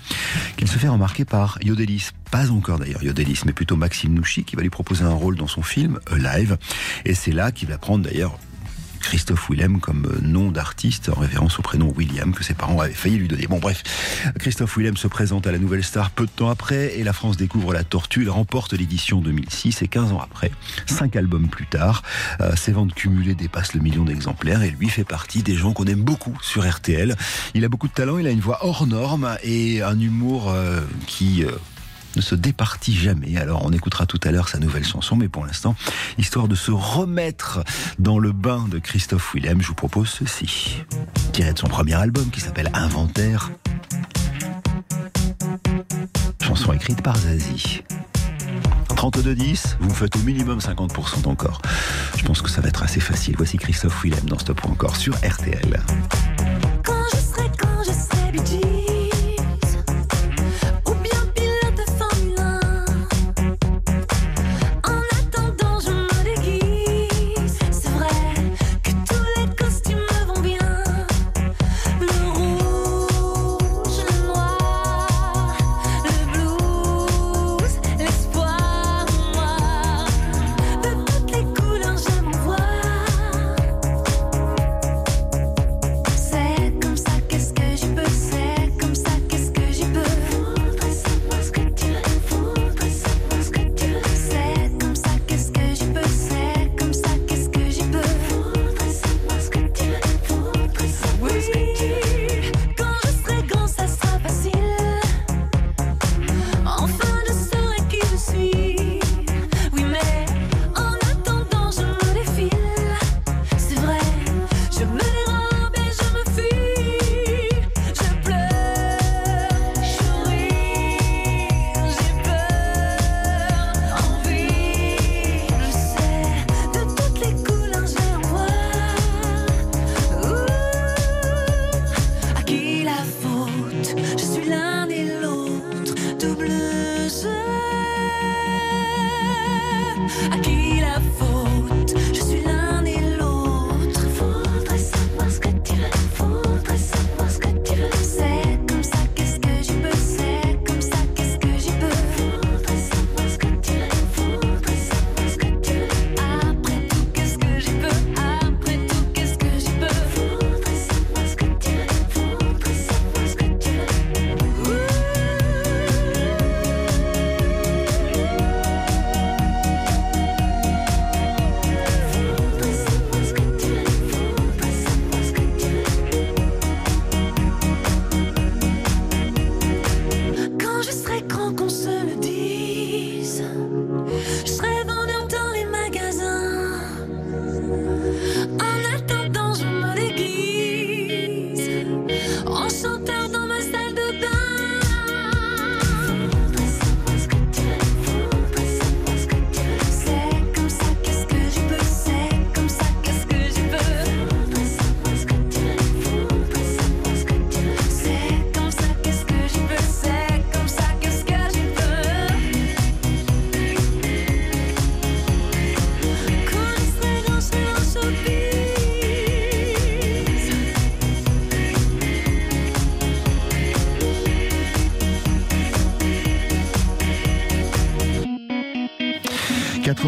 qu'il se fait remarquer par Yodelis. Pas encore d'ailleurs Yodelis, mais plutôt Maxime Nouchi, qui va lui proposer un rôle dans son film Live. Et c'est là qu'il va prendre d'ailleurs Christophe Willem comme euh, nom d'artiste en référence au prénom William que ses parents avaient failli lui donner. Bon bref, Christophe Willem se présente à la Nouvelle Star peu de temps après et la France découvre la tortue. Il remporte l'édition 2006 et 15 ans après, cinq albums plus tard, euh, ses ventes cumulées dépassent le million d'exemplaires et lui fait partie des gens qu'on aime beaucoup sur RTL. Il a beaucoup de talent, il a une voix hors norme et un humour euh, qui... ne se départit jamais. Alors on écoutera tout à l'heure sa nouvelle chanson, mais pour l'instant, histoire de se remettre dans le bain de Christophe Willem, je vous propose ceci. Tiré de son premier album qui s'appelle Inventaire. Chanson écrite par Zazie. 32-10, vous faites au minimum 50% d'encore. Je pense que ça va être assez facile. Voici Christophe Willem dans Stop ou encore sur RTL.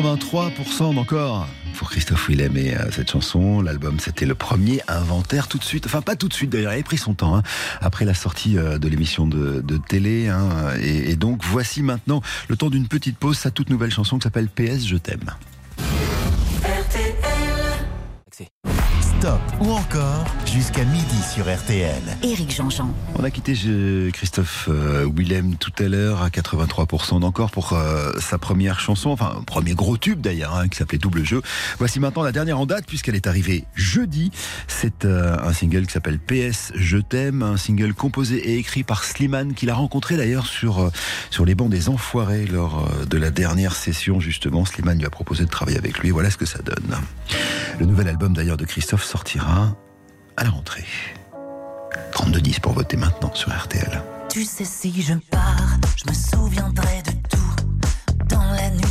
83% d'encore pour Christophe Willem et euh, cette chanson. L'album, c'était le premier inventaire tout de suite. Enfin, pas tout de suite d'ailleurs, il a pris son temps. hein, après la sortie euh, de l'émission de, de télé. hein, et, et donc, voici maintenant, le temps d'une petite pause, sa toute nouvelle chanson qui s'appelle PS, je t'aime. Stop ou encore jusqu'à midi sur RTL. Éric Jean-Jean. On a quitté euh, Christophe euh, Willem tout à l'heure à 83% d'encore pour euh, sa première chanson, enfin un premier gros tube d'ailleurs, hein, qui s'appelait Double Jeu. Voici maintenant la dernière en date puisqu'elle est arrivée jeudi. C'est euh, un single qui s'appelle PS Je t'aime, un single composé et écrit par Slimane qu'il a rencontré d'ailleurs sur euh, sur les bancs des Enfoirés lors de la dernière session justement. Slimane lui a proposé de travailler avec lui. Voilà ce que ça donne. Le nouvel album d'ailleurs de Christophe sortira à la rentrée. 32-10 pour voter maintenant sur RTL. Tu sais, si je pars, je me souviendrai de tout. Dans la nuit,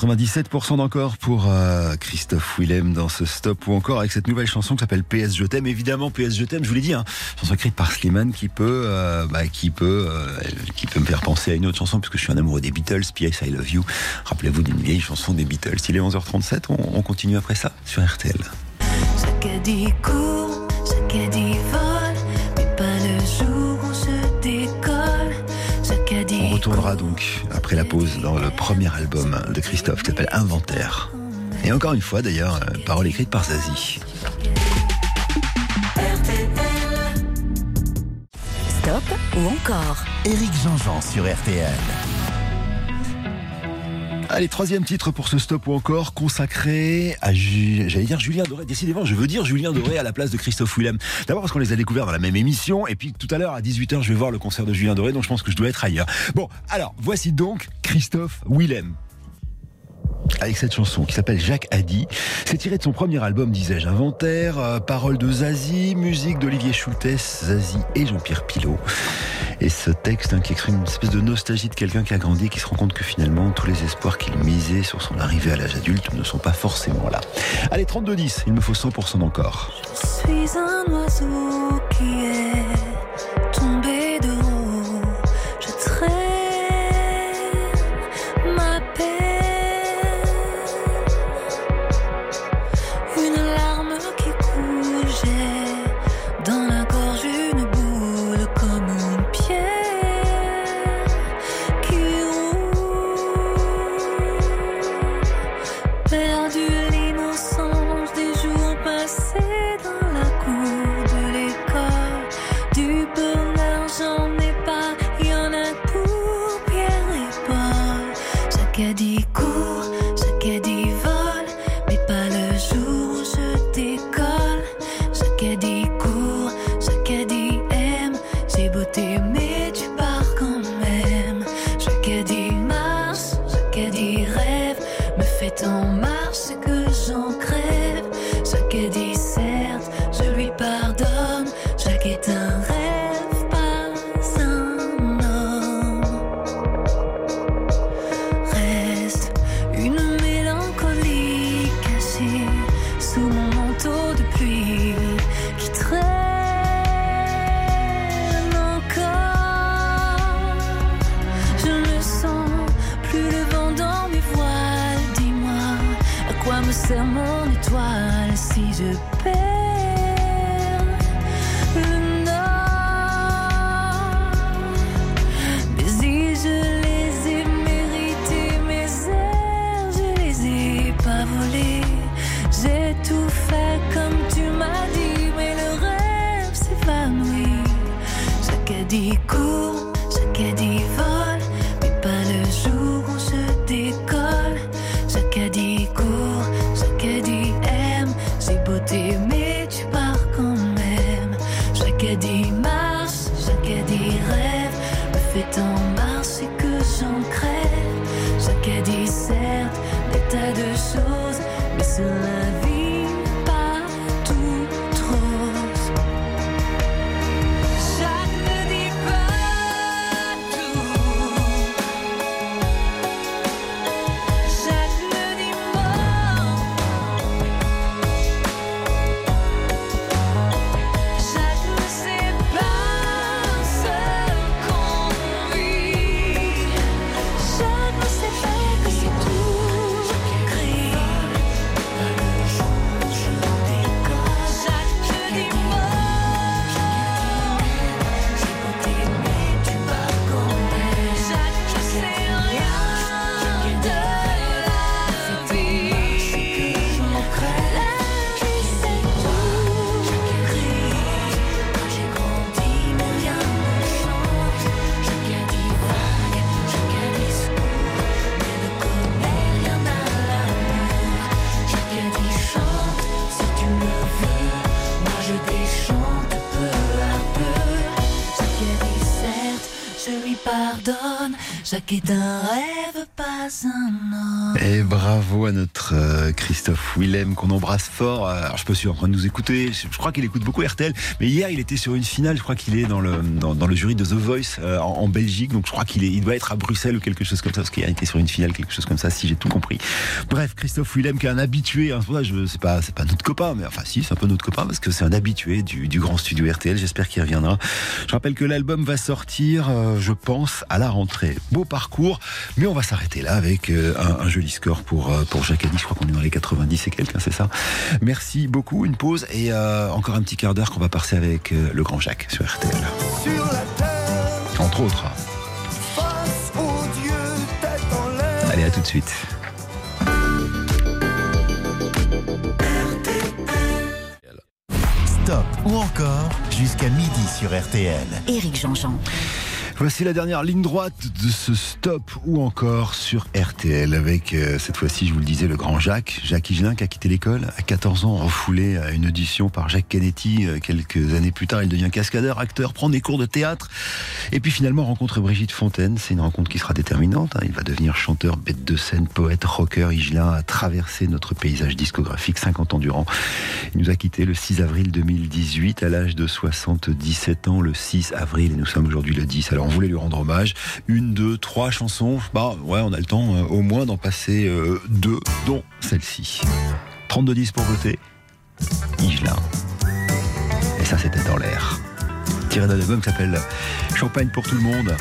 97% d'encore pour euh, Christophe Willem dans ce stop ou encore avec cette nouvelle chanson qui s'appelle PS Je t'aime. Évidemment PS Je t'aime, je vous l'ai dit, hein, chanson écrite par Slimane qui peut, euh, bah, qui peut, euh, qui peut me faire penser à une autre chanson puisque je suis un amoureux des Beatles, P.S. I Love You. Rappelez-vous d'une vieille chanson des Beatles. Il est 11h37, on, on continue après ça sur RTL. Dit court, dit retournera donc après la pause dans le premier album de Christophe qui s'appelle Inventaire. Et encore une fois d'ailleurs, euh, parole écrite par Zazie. Stop ou encore Éric Jean-Jean sur RTL. Allez, troisième titre pour ce stop ou encore consacré à, Julien Doré. Décidément, je veux dire Julien Doré à la place de Christophe Willem. D'abord parce qu'on les a découverts dans la même émission, et puis tout à l'heure à 18h, je vais voir le concert de Julien Doré, donc je pense que je dois être ailleurs. Bon, alors, voici donc Christophe Willem. Avec cette chanson qui s'appelle Jacques Haddy. C'est tiré de son premier album, disais-je, Inventaire, euh, paroles de Zazie, musique d'Olivier Schultes, Zazie et Jean-Pierre Pilot. Et ce texte hein, qui exprime une espèce de nostalgie de quelqu'un qui a grandi et qui se rend compte que finalement tous les espoirs qu'il misait sur son arrivée à l'âge adulte ne sont pas forcément là. Allez, 32-10, il me faut 100% d'encore. Je suis un oiseau qui est tombé de che Chaque est un rêve, pas un homme. Et bravo à notre euh, Christophe Willem qu'on embrasse fort. Euh, je il est en train de nous écouter. Je, crois qu'il écoute beaucoup RTL. Mais hier il était sur une finale. Je crois qu'il est dans le dans, le jury de The Voice euh, en, Belgique. Donc je crois qu'il il doit être à Bruxelles ou quelque chose comme ça parce qu'il a été sur une finale quelque chose comme ça si j'ai tout compris. Bref Christophe Willem qui est un habitué. Hein, c'est pas pas notre copain mais enfin si c'est un peu notre copain parce que c'est un habitué du, du grand studio RTL. J'espère qu'il reviendra. Je rappelle que l'album va sortir je pense à la rentrée. Beau parcours mais on va s'arrêter là avec euh, un, un joli score pour euh, pour Jacques Addy. Je crois qu'on est dans les 90 et quelques, hein, c'est ça. Merci beaucoup. Une pause et euh, encore un petit quart d'heure qu'on va passer avec euh, le grand Jacques sur RTL. Sur la terre, Entre autres. face au Dieu, tête en l'air. Allez, à tout de suite. Stop ou encore jusqu'à midi sur RTL. Éric Jean-Jean. Voici la dernière ligne droite de ce stop ou encore sur RTL avec euh, cette fois-ci, je vous le disais, le grand Jacques, Jacques Higelin qui a quitté l'école à 14 ans, refoulé à une audition par Jacques Canetti. Euh, Quelques années plus tard, il devient cascadeur, acteur, prend des cours de théâtre et puis finalement rencontre Brigitte Fontaine. C'est une rencontre qui sera déterminante. hein. Il va devenir chanteur, bête de scène, poète, rocker. Higelin a traversé notre paysage discographique 50 ans durant. Il nous a quitté le 6 avril 2018 à l'âge de 77 ans, le 6 avril, et nous sommes aujourd'hui le 10. Alors on voulait lui rendre hommage. Une, deux, trois chansons. Bah ouais, on a le temps euh, au moins d'en passer euh, deux, dont celle-ci. 32-10 pour voter. Higelin. Et ça, c'était dans l'air. Tiré d'un album qui s'appelle Champagne pour tout le monde.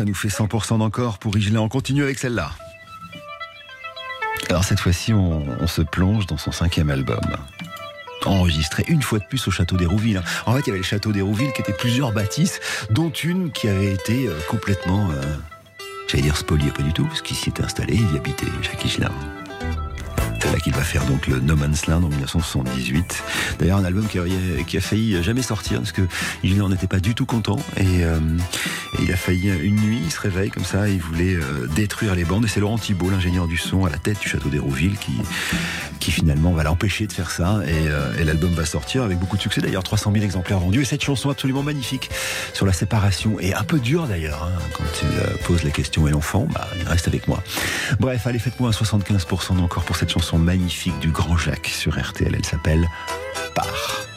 Ça nous fait 100% d'encore pour Igelin. On continue avec celle-là. Alors cette fois-ci, on, se plonge dans son cinquième album. Enregistré une fois de plus au château d'Hérouville. En fait, il y avait le château d'Hérouville qui était plusieurs bâtisses, dont une qui avait été euh, complètement, euh, j'allais dire spoliée, pas du tout, parce qu'il s'y était installé, il y habitait Jacques Higelin. Qu'il va faire donc le No Man's Land en 1978. D'ailleurs, un album qui a, failli jamais sortir parce que il n'en était pas du tout content et, euh, et il a failli une nuit, il se réveille comme ça, il voulait euh, détruire les bandes et c'est Laurent Thibault, l'ingénieur du son à la tête du château d'Hérouville qui, qui finalement va l'empêcher de faire ça et, euh, l'album va sortir avec beaucoup de succès. D'ailleurs, 300 000 exemplaires vendus et cette chanson absolument magnifique sur la séparation et un peu dure d'ailleurs hein, quand il pose la question et l'enfant, bah, il reste avec moi. Bref, allez, faites-moi un 75% d'encore pour cette chanson magnifique du Grand Jacques sur RTL. Elle s'appelle Par.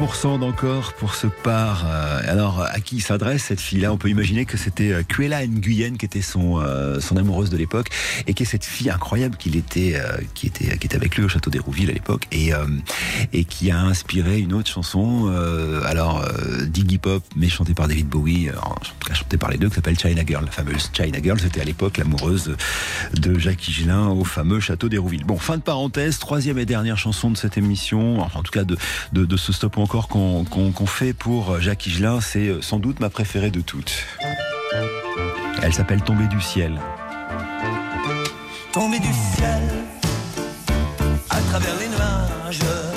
100% d'encore pour ce part. Euh, Alors, à qui s'adresse cette fille-là? On peut imaginer que c'était euh, Kuela Nguyen qui était son, euh, son amoureuse de l'époque et qui est cette fille incroyable qu'il était, qui était, qui était avec lui au château d'Hérouville à l'époque et, et qui a inspiré une autre chanson, alors d'Iggy Pop, mais chantée par David Bowie, cas chantée par les deux, qui s'appelle China Girl. La fameuse China Girl, c'était à l'époque l'amoureuse de Jacques Higelin au fameux château d'Hérouville. Bon, fin de parenthèse, troisième et dernière chanson de cette émission, enfin en tout cas de, de, ce stop encore qu'on fait pour Jacques Higelin, c'est euh, sans doute ma préférée de toutes. Elle s'appelle Tomber du ciel. Tomber du ciel à travers les nuages.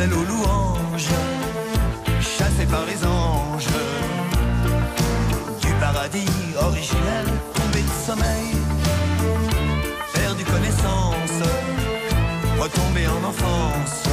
Rebelle aux louanges, chassé par les anges, du paradis originel, tombé de sommeil, perdu connaissance, retombé en enfance,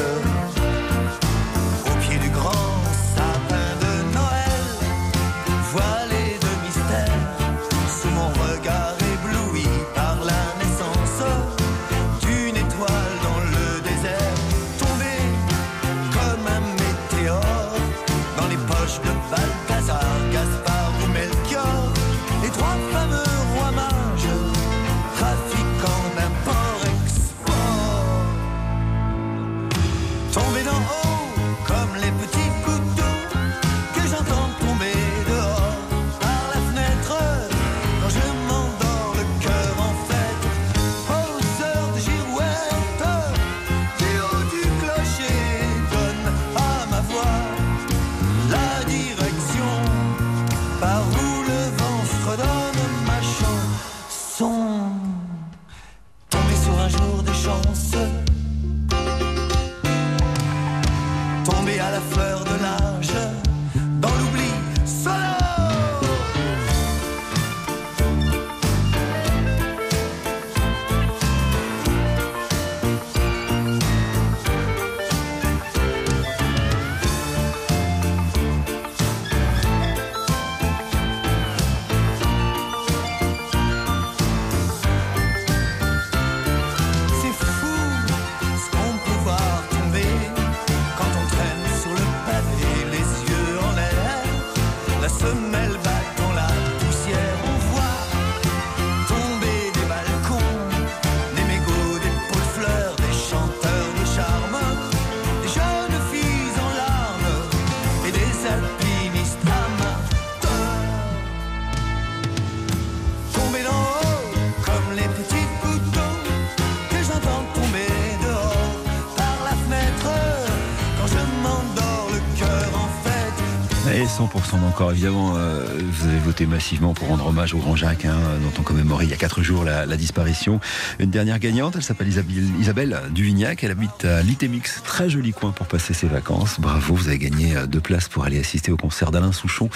encore, évidemment, euh, vous avez voté massivement pour rendre hommage au grand Jacques, hein, dont on commémorait il y a 4 jours la, disparition. Une dernière gagnante, elle s'appelle Isabelle, Isabelle Duvignac, elle habite à Litemix, très joli coin pour passer ses vacances. Bravo, vous avez gagné euh, deux places pour aller assister au concert d'Alain Souchon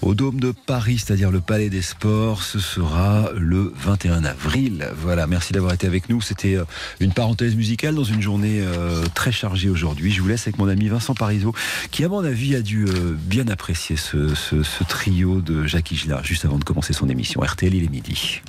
au Dôme de Paris, c'est-à-dire le Palais des Sports. Ce sera le 21 avril. Voilà, merci d'avoir été avec nous. C'était euh, une parenthèse musicale dans une journée très chargée aujourd'hui. Je vous laisse avec mon ami Vincent Parisot, qui à mon avis a dû bien apprécier ce- ce trio de Jacques Higelard juste avant de commencer son émission. RTL, il est midi.